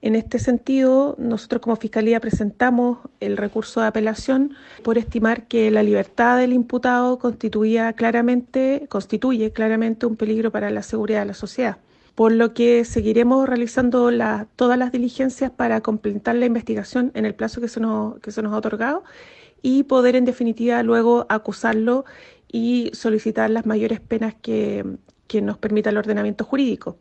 En este sentido, nosotros como Fiscalía presentamos el recurso de apelación por estimar que la libertad del imputado constituía claramente, constituye claramente un peligro para la seguridad de la sociedad. Por lo que seguiremos realizando todas las diligencias para completar la investigación en el plazo que se, nos, que se nos ha otorgado y poder en definitiva luego acusarlo y solicitar las mayores penas que, que nos permita el ordenamiento jurídico.